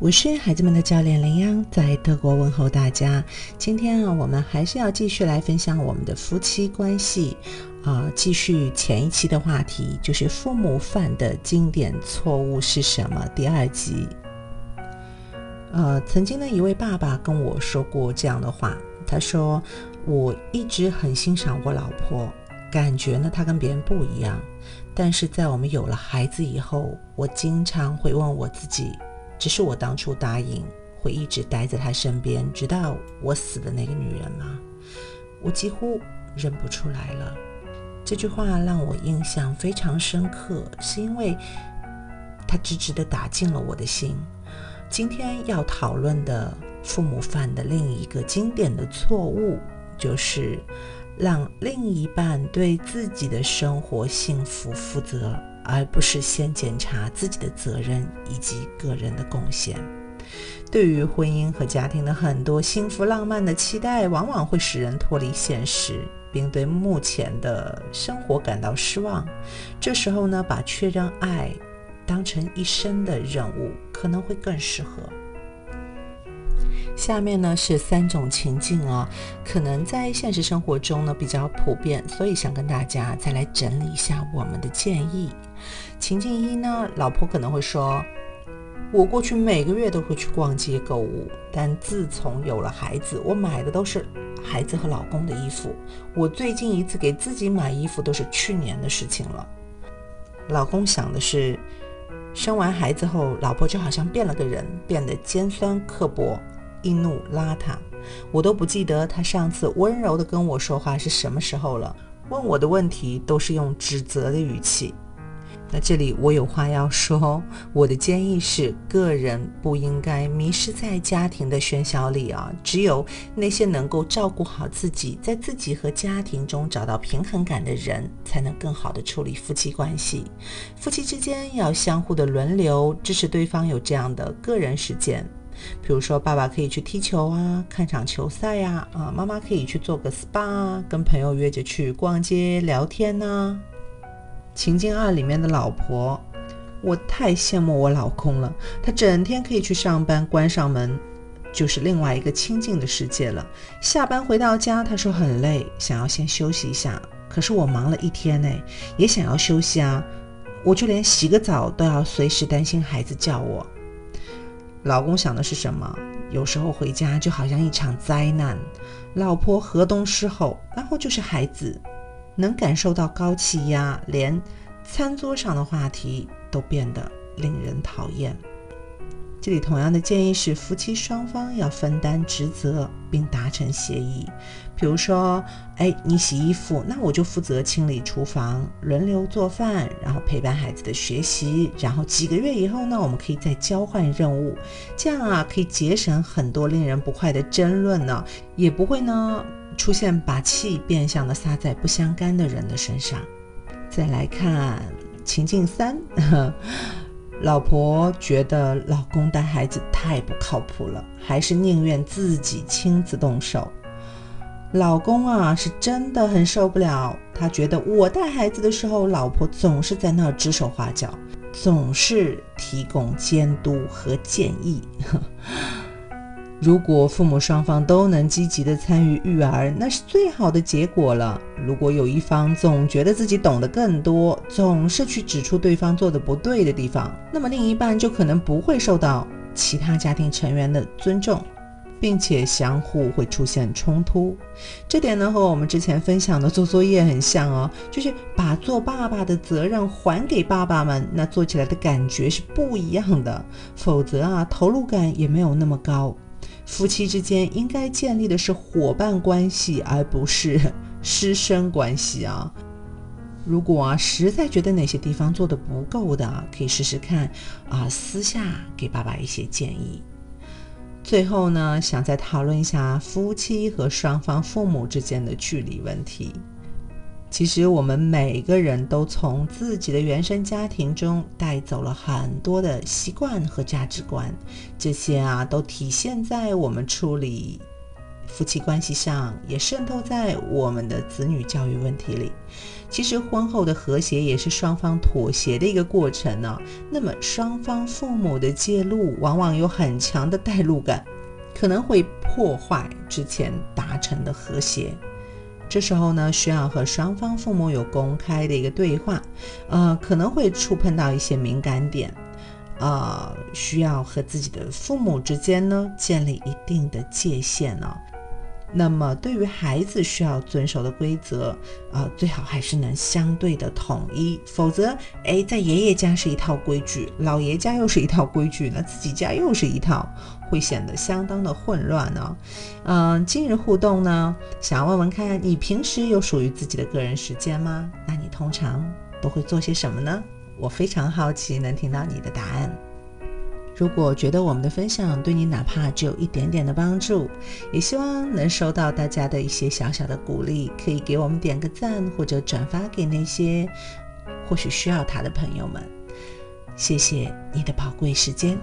我是孩子们的教练林央，在德国问候大家。今天啊，我们还是要继续来分享我们的夫妻关系啊，继续前一期的话题，就是父母犯的经典错误是什么？第二集。呃，曾经的一位爸爸跟我说过这样的话，他说：“我一直很欣赏我老婆，感觉呢她跟别人不一样，但是在我们有了孩子以后，我经常会问我自己。”只是我当初答应会一直待在他身边，直到我死的那个女人吗？我几乎认不出来了。这句话让我印象非常深刻，是因为它直直地打进了我的心。今天要讨论的父母犯的另一个经典的错误，就是让另一半对自己的生活幸福负责。而不是先检查自己的责任以及个人的贡献。对于婚姻和家庭的很多幸福浪漫的期待，往往会使人脱离现实，并对目前的生活感到失望。这时候呢，把确认爱当成一生的任务，可能会更适合。下面呢是三种情境啊，可能在现实生活中呢比较普遍，所以想跟大家再来整理一下我们的建议。情境一呢，老婆可能会说：“我过去每个月都会去逛街购物，但自从有了孩子，我买的都是孩子和老公的衣服。我最近一次给自己买衣服都是去年的事情了。”老公想的是，生完孩子后，老婆就好像变了个人，变得尖酸刻薄。易怒邋遢，我都不记得他上次温柔的跟我说话是什么时候了。问我的问题都是用指责的语气。那这里我有话要说，我的建议是，个人不应该迷失在家庭的喧嚣里啊。只有那些能够照顾好自己，在自己和家庭中找到平衡感的人，才能更好的处理夫妻关系。夫妻之间要相互的轮流支持对方有这样的个人时间。比如说，爸爸可以去踢球啊，看场球赛呀，啊，妈妈可以去做个 SPA，啊跟朋友约着去逛街聊天呢。情境二里面的老婆，我太羡慕我老公了，他整天可以去上班，关上门就是另外一个清静的世界了。下班回到家，他说很累，想要先休息一下。可是我忙了一天呢，也想要休息啊，我就连洗个澡都要随时担心孩子叫我。老公想的是什么？有时候回家就好像一场灾难，老婆河东狮吼，然后就是孩子，能感受到高气压，连餐桌上的话题都变得令人讨厌。这里同样的建议是，夫妻双方要分担职责并达成协议。比如说，哎，你洗衣服，那我就负责清理厨房，轮流做饭，然后陪伴孩子的学习。然后几个月以后呢，我们可以再交换任务，这样啊，可以节省很多令人不快的争论呢，也不会呢出现把气变相的撒在不相干的人的身上。再来看情境三。老婆觉得老公带孩子太不靠谱了，还是宁愿自己亲自动手。老公啊，是真的很受不了，他觉得我带孩子的时候，老婆总是在那儿指手画脚，总是提供监督和建议。如果父母双方都能积极的参与育儿，那是最好的结果了。如果有一方总觉得自己懂得更多，总是去指出对方做的不对的地方，那么另一半就可能不会受到其他家庭成员的尊重，并且相互会出现冲突。这点呢，和我们之前分享的做作业很像哦，就是把做爸爸的责任还给爸爸们，那做起来的感觉是不一样的。否则啊，投入感也没有那么高。夫妻之间应该建立的是伙伴关系，而不是师生关系啊！如果啊实在觉得哪些地方做的不够的，可以试试看啊，私下给爸爸一些建议。最后呢，想再讨论一下夫妻和双方父母之间的距离问题。其实我们每个人都从自己的原生家庭中带走了很多的习惯和价值观，这些啊都体现在我们处理夫妻关系上，也渗透在我们的子女教育问题里。其实，婚后的和谐也是双方妥协的一个过程呢。那么，双方父母的介入往往有很强的代入感，可能会破坏之前达成的和谐。这时候呢，需要和双方父母有公开的一个对话，呃，可能会触碰到一些敏感点，呃，需要和自己的父母之间呢建立一定的界限呢。那么，对于孩子需要遵守的规则，啊，最好还是能相对的统一，否则，哎，在爷爷家是一套规矩，老爷家又是一套规矩，那自己家又是一套，会显得相当的混乱呢。嗯，今日互动呢，想要问问看你平时有属于自己的个人时间吗？那你通常都会做些什么呢？我非常好奇，能听到你的答案。如果觉得我们的分享对你哪怕只有一点点的帮助，也希望能收到大家的一些小小的鼓励，可以给我们点个赞或者转发给那些或许需要它的朋友们。谢谢你的宝贵时间。